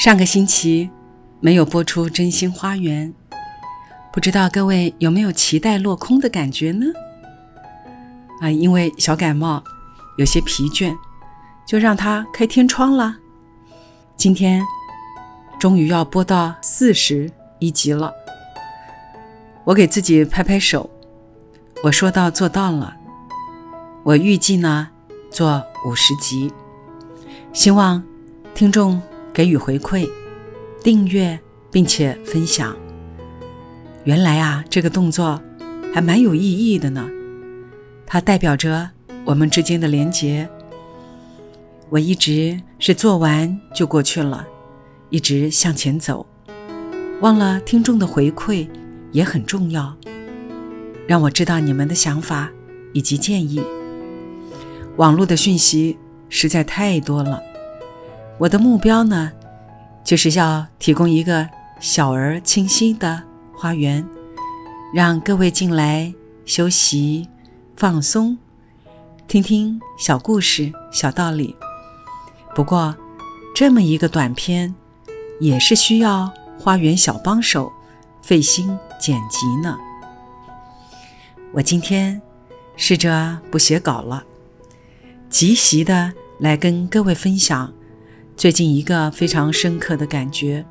上个星期没有播出《真心花园》，不知道各位有没有期待落空的感觉呢？啊，因为小感冒，有些疲倦，就让它开天窗了。今天终于要播到四十一集了，我给自己拍拍手，我说到做到了。我预计呢做五十集，希望听众。给予回馈、订阅并且分享。原来啊，这个动作还蛮有意义的呢。它代表着我们之间的连结。我一直是做完就过去了，一直向前走，忘了听众的回馈也很重要，让我知道你们的想法以及建议。网络的讯息实在太多了。我的目标呢，就是要提供一个小而清新的花园，让各位进来休息、放松，听听小故事、小道理。不过，这么一个短片，也是需要花园小帮手费心剪辑呢。我今天试着不写稿了，即席的来跟各位分享。最近一个非常深刻的感觉，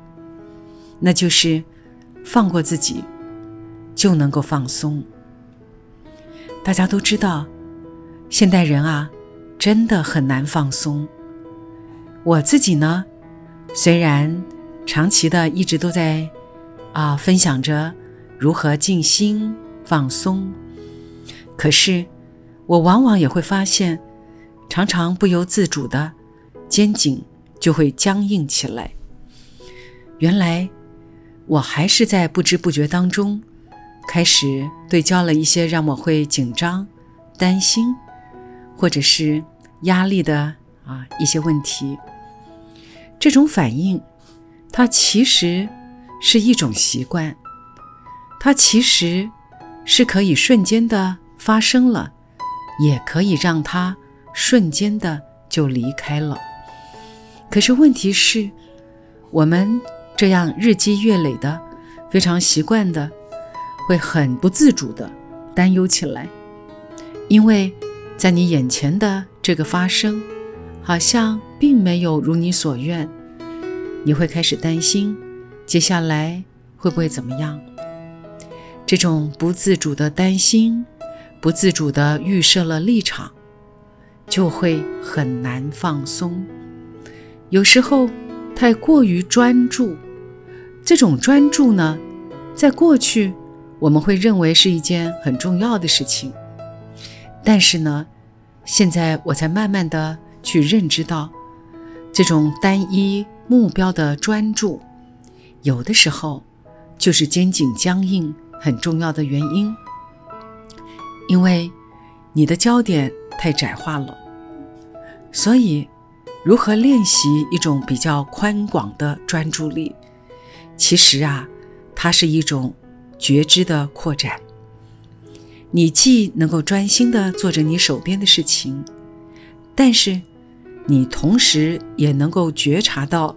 那就是放过自己，就能够放松。大家都知道，现代人啊，真的很难放松。我自己呢，虽然长期的一直都在啊分享着如何静心放松，可是我往往也会发现，常常不由自主的肩颈。就会僵硬起来。原来，我还是在不知不觉当中，开始对焦了一些让我会紧张、担心，或者是压力的啊一些问题。这种反应，它其实是一种习惯，它其实是可以瞬间的发生了，也可以让它瞬间的就离开了。可是问题是，我们这样日积月累的、非常习惯的，会很不自主的担忧起来，因为在你眼前的这个发生，好像并没有如你所愿，你会开始担心接下来会不会怎么样。这种不自主的担心，不自主的预设了立场，就会很难放松。有时候太过于专注，这种专注呢，在过去我们会认为是一件很重要的事情，但是呢，现在我才慢慢的去认知到，这种单一目标的专注，有的时候就是肩颈僵硬很重要的原因，因为你的焦点太窄化了，所以。如何练习一种比较宽广的专注力？其实啊，它是一种觉知的扩展。你既能够专心的做着你手边的事情，但是你同时也能够觉察到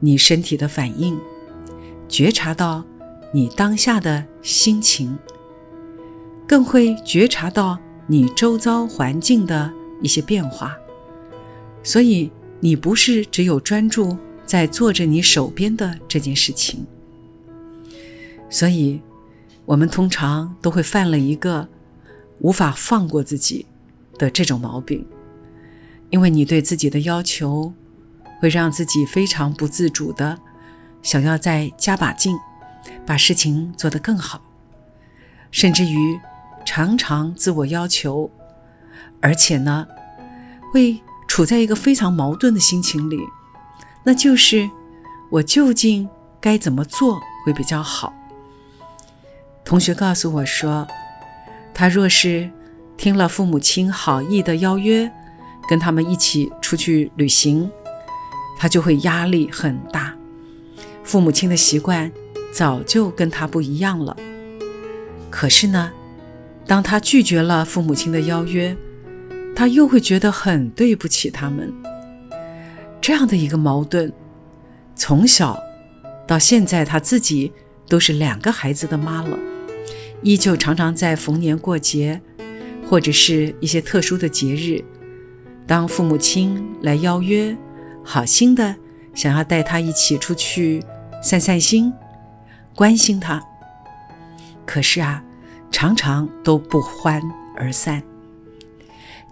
你身体的反应，觉察到你当下的心情，更会觉察到你周遭环境的一些变化。所以，你不是只有专注在做着你手边的这件事情。所以，我们通常都会犯了一个无法放过自己的这种毛病，因为你对自己的要求会让自己非常不自主的想要再加把劲，把事情做得更好，甚至于常常自我要求，而且呢，会。处在一个非常矛盾的心情里，那就是我究竟该怎么做会比较好。同学告诉我说，他若是听了父母亲好意的邀约，跟他们一起出去旅行，他就会压力很大。父母亲的习惯早就跟他不一样了。可是呢，当他拒绝了父母亲的邀约，他又会觉得很对不起他们。这样的一个矛盾，从小到现在，他自己都是两个孩子的妈了，依旧常常在逢年过节，或者是一些特殊的节日，当父母亲来邀约，好心的想要带他一起出去散散心，关心他，可是啊，常常都不欢而散。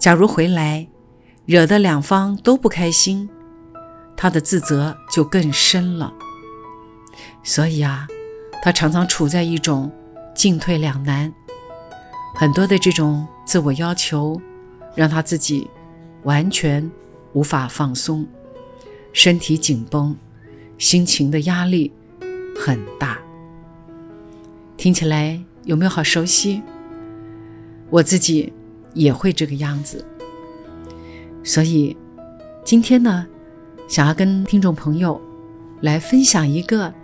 假如回来，惹得两方都不开心。他的自责就更深了，所以啊，他常常处在一种进退两难。很多的这种自我要求，让他自己完全无法放松，身体紧绷，心情的压力很大。听起来有没有好熟悉？我自己也会这个样子，所以今天呢。想要跟听众朋友来分享一个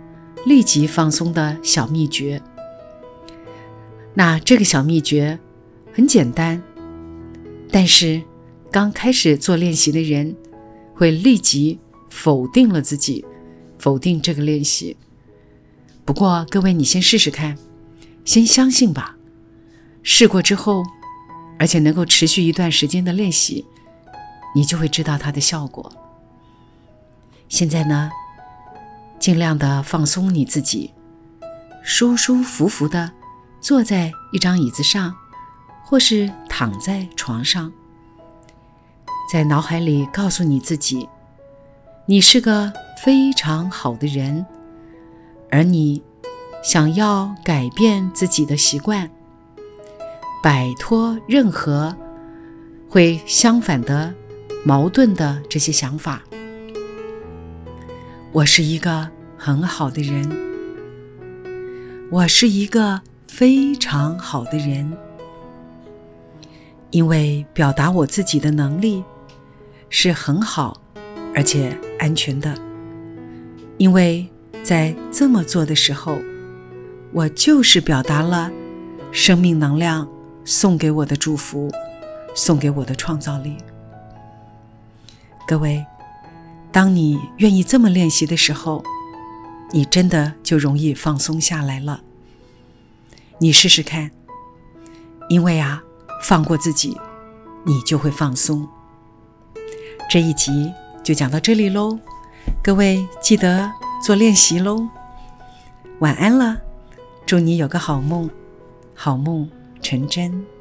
立即放松的小秘诀。那这个小秘诀很简单，但是刚开始做练习的人会立即否定了自己，否定这个练习。不过各位，你先试试看，先相信吧。试过之后，而且能够持续一段时间的练习，你就会知道它的效果。现在呢，尽量的放松你自己，舒舒服服的坐在一张椅子上，或是躺在床上，在脑海里告诉你自己，你是个非常好的人，而你想要改变自己的习惯，摆脱任何会相反的矛盾的这些想法。我是一个很好的人，我是一个非常好的人，因为表达我自己的能力是很好而且安全的，因为在这么做的时候，我就是表达了生命能量送给我的祝福，送给我的创造力，各位。当你愿意这么练习的时候，你真的就容易放松下来了。你试试看，因为啊，放过自己，你就会放松。这一集就讲到这里喽，各位记得做练习喽。晚安了，祝你有个好梦，好梦成真。